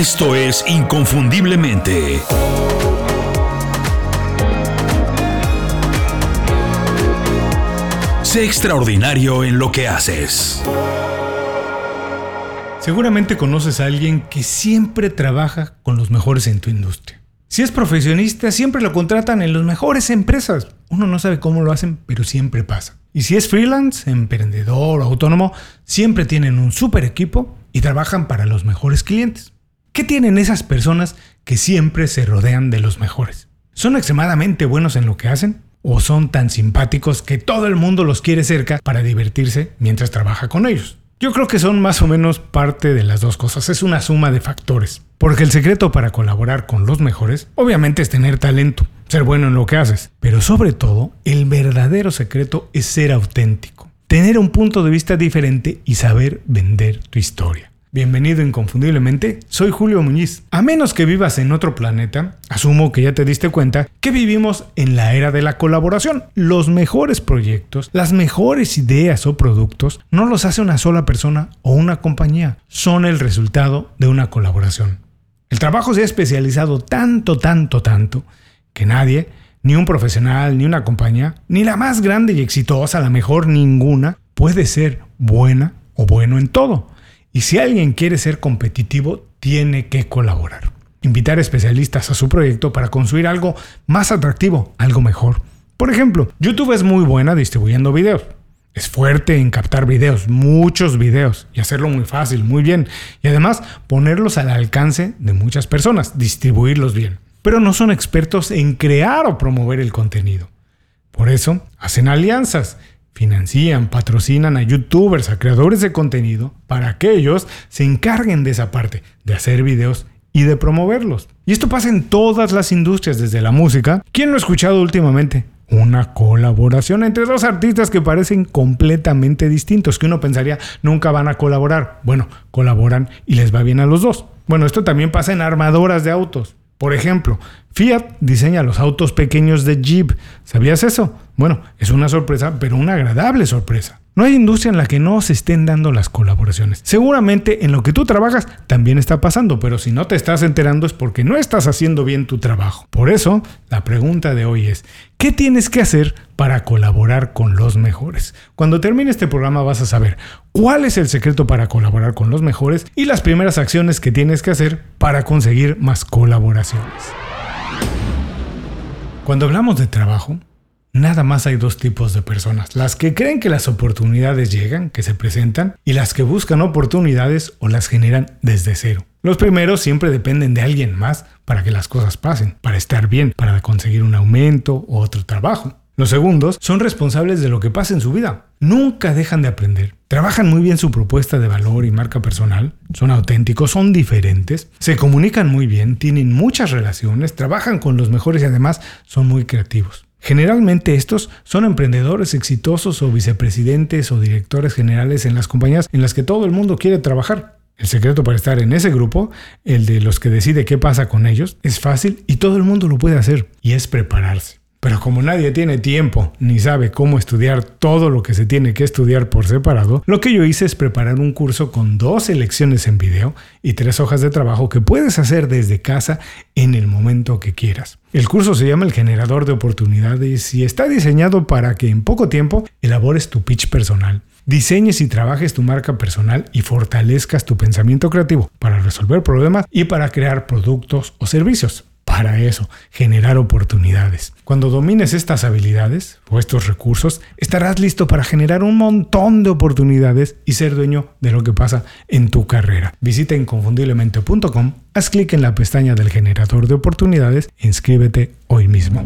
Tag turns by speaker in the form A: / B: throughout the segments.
A: Esto es Inconfundiblemente. Sé extraordinario en lo que haces.
B: Seguramente conoces a alguien que siempre trabaja con los mejores en tu industria. Si es profesionista, siempre lo contratan en las mejores empresas. Uno no sabe cómo lo hacen, pero siempre pasa. Y si es freelance, emprendedor o autónomo, siempre tienen un super equipo y trabajan para los mejores clientes. ¿Qué tienen esas personas que siempre se rodean de los mejores? ¿Son extremadamente buenos en lo que hacen? ¿O son tan simpáticos que todo el mundo los quiere cerca para divertirse mientras trabaja con ellos? Yo creo que son más o menos parte de las dos cosas, es una suma de factores. Porque el secreto para colaborar con los mejores, obviamente es tener talento, ser bueno en lo que haces, pero sobre todo, el verdadero secreto es ser auténtico, tener un punto de vista diferente y saber vender tu historia. Bienvenido inconfundiblemente, soy Julio Muñiz. A menos que vivas en otro planeta, asumo que ya te diste cuenta que vivimos en la era de la colaboración. Los mejores proyectos, las mejores ideas o productos no los hace una sola persona o una compañía, son el resultado de una colaboración. El trabajo se ha especializado tanto, tanto, tanto, que nadie, ni un profesional, ni una compañía, ni la más grande y exitosa, la mejor ninguna, puede ser buena o bueno en todo. Y si alguien quiere ser competitivo, tiene que colaborar. Invitar especialistas a su proyecto para construir algo más atractivo, algo mejor. Por ejemplo, YouTube es muy buena distribuyendo videos. Es fuerte en captar videos, muchos videos, y hacerlo muy fácil, muy bien. Y además ponerlos al alcance de muchas personas, distribuirlos bien. Pero no son expertos en crear o promover el contenido. Por eso hacen alianzas financian, patrocinan a youtubers, a creadores de contenido, para que ellos se encarguen de esa parte, de hacer videos y de promoverlos. Y esto pasa en todas las industrias, desde la música. ¿Quién lo ha escuchado últimamente? Una colaboración entre dos artistas que parecen completamente distintos, que uno pensaría nunca van a colaborar. Bueno, colaboran y les va bien a los dos. Bueno, esto también pasa en armadoras de autos. Por ejemplo, Fiat diseña los autos pequeños de Jeep. ¿Sabías eso? Bueno, es una sorpresa, pero una agradable sorpresa. No hay industria en la que no se estén dando las colaboraciones. Seguramente en lo que tú trabajas también está pasando, pero si no te estás enterando es porque no estás haciendo bien tu trabajo. Por eso, la pregunta de hoy es, ¿qué tienes que hacer para colaborar con los mejores? Cuando termine este programa vas a saber cuál es el secreto para colaborar con los mejores y las primeras acciones que tienes que hacer para conseguir más colaboraciones. Cuando hablamos de trabajo, Nada más hay dos tipos de personas, las que creen que las oportunidades llegan, que se presentan, y las que buscan oportunidades o las generan desde cero. Los primeros siempre dependen de alguien más para que las cosas pasen, para estar bien, para conseguir un aumento o otro trabajo. Los segundos son responsables de lo que pasa en su vida. Nunca dejan de aprender. Trabajan muy bien su propuesta de valor y marca personal. Son auténticos, son diferentes. Se comunican muy bien, tienen muchas relaciones, trabajan con los mejores y además son muy creativos. Generalmente estos son emprendedores exitosos o vicepresidentes o directores generales en las compañías en las que todo el mundo quiere trabajar. El secreto para estar en ese grupo, el de los que decide qué pasa con ellos, es fácil y todo el mundo lo puede hacer, y es prepararse. Pero como nadie tiene tiempo ni sabe cómo estudiar todo lo que se tiene que estudiar por separado, lo que yo hice es preparar un curso con dos lecciones en video y tres hojas de trabajo que puedes hacer desde casa en el momento que quieras. El curso se llama El generador de oportunidades y está diseñado para que en poco tiempo elabores tu pitch personal, diseñes y trabajes tu marca personal y fortalezcas tu pensamiento creativo para resolver problemas y para crear productos o servicios para eso, generar oportunidades. Cuando domines estas habilidades o estos recursos, estarás listo para generar un montón de oportunidades y ser dueño de lo que pasa en tu carrera. Visita inconfundiblemente.com, haz clic en la pestaña del generador de oportunidades e inscríbete hoy mismo.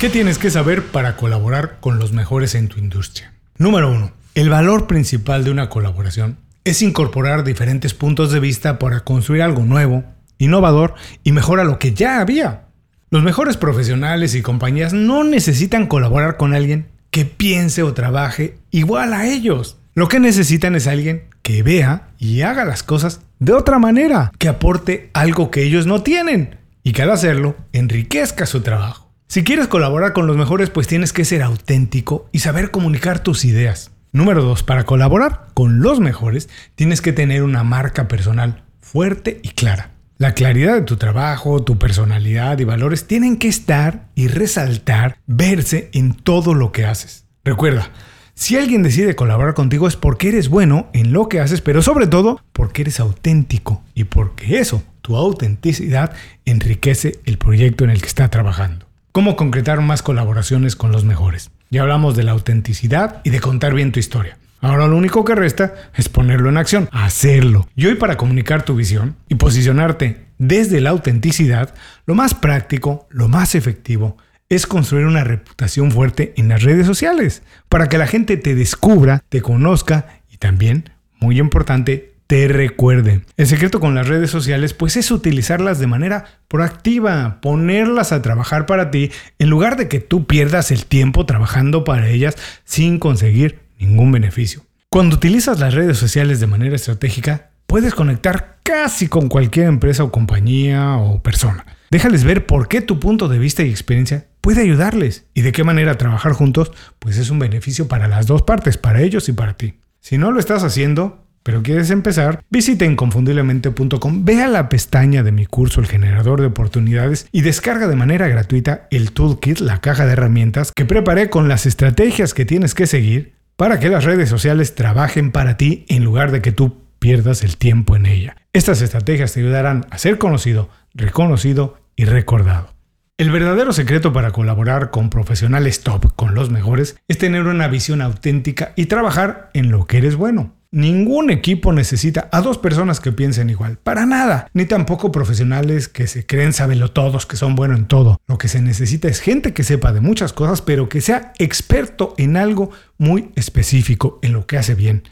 B: ¿Qué tienes que saber para colaborar con los mejores en tu industria? Número 1. El valor principal de una colaboración es incorporar diferentes puntos de vista para construir algo nuevo, innovador y mejora lo que ya había. Los mejores profesionales y compañías no necesitan colaborar con alguien que piense o trabaje igual a ellos. Lo que necesitan es alguien que vea y haga las cosas de otra manera, que aporte algo que ellos no tienen y que al hacerlo enriquezca su trabajo. Si quieres colaborar con los mejores, pues tienes que ser auténtico y saber comunicar tus ideas. Número 2. Para colaborar con los mejores, tienes que tener una marca personal fuerte y clara. La claridad de tu trabajo, tu personalidad y valores tienen que estar y resaltar, verse en todo lo que haces. Recuerda, si alguien decide colaborar contigo es porque eres bueno en lo que haces, pero sobre todo porque eres auténtico y porque eso, tu autenticidad, enriquece el proyecto en el que está trabajando. ¿Cómo concretar más colaboraciones con los mejores? Ya hablamos de la autenticidad y de contar bien tu historia. Ahora lo único que resta es ponerlo en acción, hacerlo. Y hoy para comunicar tu visión y posicionarte desde la autenticidad, lo más práctico, lo más efectivo, es construir una reputación fuerte en las redes sociales, para que la gente te descubra, te conozca y también, muy importante, te recuerde. El secreto con las redes sociales pues es utilizarlas de manera proactiva, ponerlas a trabajar para ti, en lugar de que tú pierdas el tiempo trabajando para ellas sin conseguir ningún beneficio. Cuando utilizas las redes sociales de manera estratégica, puedes conectar casi con cualquier empresa o compañía o persona. Déjales ver por qué tu punto de vista y experiencia puede ayudarles y de qué manera trabajar juntos, pues es un beneficio para las dos partes, para ellos y para ti. Si no lo estás haciendo, pero quieres empezar, visita inconfundiblemente.com, ve a la pestaña de mi curso El generador de oportunidades y descarga de manera gratuita el toolkit, la caja de herramientas que preparé con las estrategias que tienes que seguir para que las redes sociales trabajen para ti en lugar de que tú pierdas el tiempo en ella. Estas estrategias te ayudarán a ser conocido, reconocido y recordado. El verdadero secreto para colaborar con profesionales top, con los mejores, es tener una visión auténtica y trabajar en lo que eres bueno. Ningún equipo necesita a dos personas que piensen igual, para nada, ni tampoco profesionales que se creen todos, que son buenos en todo. Lo que se necesita es gente que sepa de muchas cosas, pero que sea experto en algo muy específico, en lo que hace bien.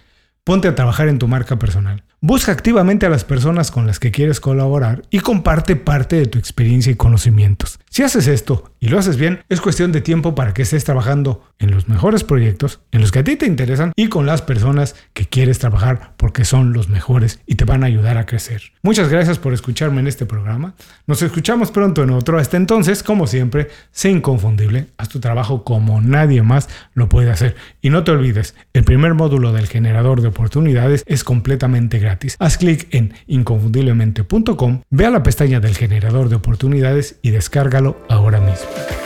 B: Ponte a trabajar en tu marca personal. Busca activamente a las personas con las que quieres colaborar y comparte parte de tu experiencia y conocimientos. Si haces esto y lo haces bien, es cuestión de tiempo para que estés trabajando en los mejores proyectos, en los que a ti te interesan y con las personas que quieres trabajar porque son los mejores y te van a ayudar a crecer. Muchas gracias por escucharme en este programa. Nos escuchamos pronto en otro. Hasta entonces, como siempre, sé inconfundible. Haz tu trabajo como nadie más lo puede hacer. Y no te olvides, el primer módulo del generador de oportunidades es completamente gratis. Haz clic en inconfundiblemente.com, ve a la pestaña del generador de oportunidades y descárgalo ahora mismo.